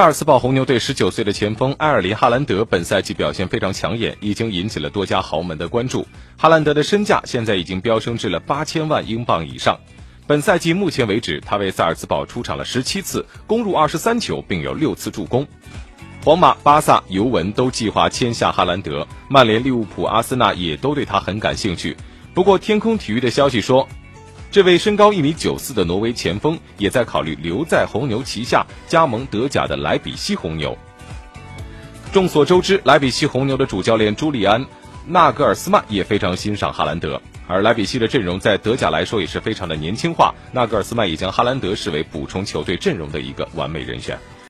萨尔茨堡红牛队十九岁的前锋埃尔林·哈兰德本赛季表现非常抢眼，已经引起了多家豪门的关注。哈兰德的身价现在已经飙升至了八千万英镑以上。本赛季目前为止，他为萨尔茨堡出场了十七次，攻入二十三球，并有六次助攻。皇马、巴萨、尤文都计划签下哈兰德，曼联、利物浦、阿森纳也都对他很感兴趣。不过，天空体育的消息说。这位身高一米九四的挪威前锋也在考虑留在红牛旗下加盟德甲的莱比锡红牛。众所周知，莱比锡红牛的主教练朱利安·纳格尔斯曼也非常欣赏哈兰德，而莱比锡的阵容在德甲来说也是非常的年轻化。纳格尔斯曼也将哈兰德视为补充球队阵容的一个完美人选。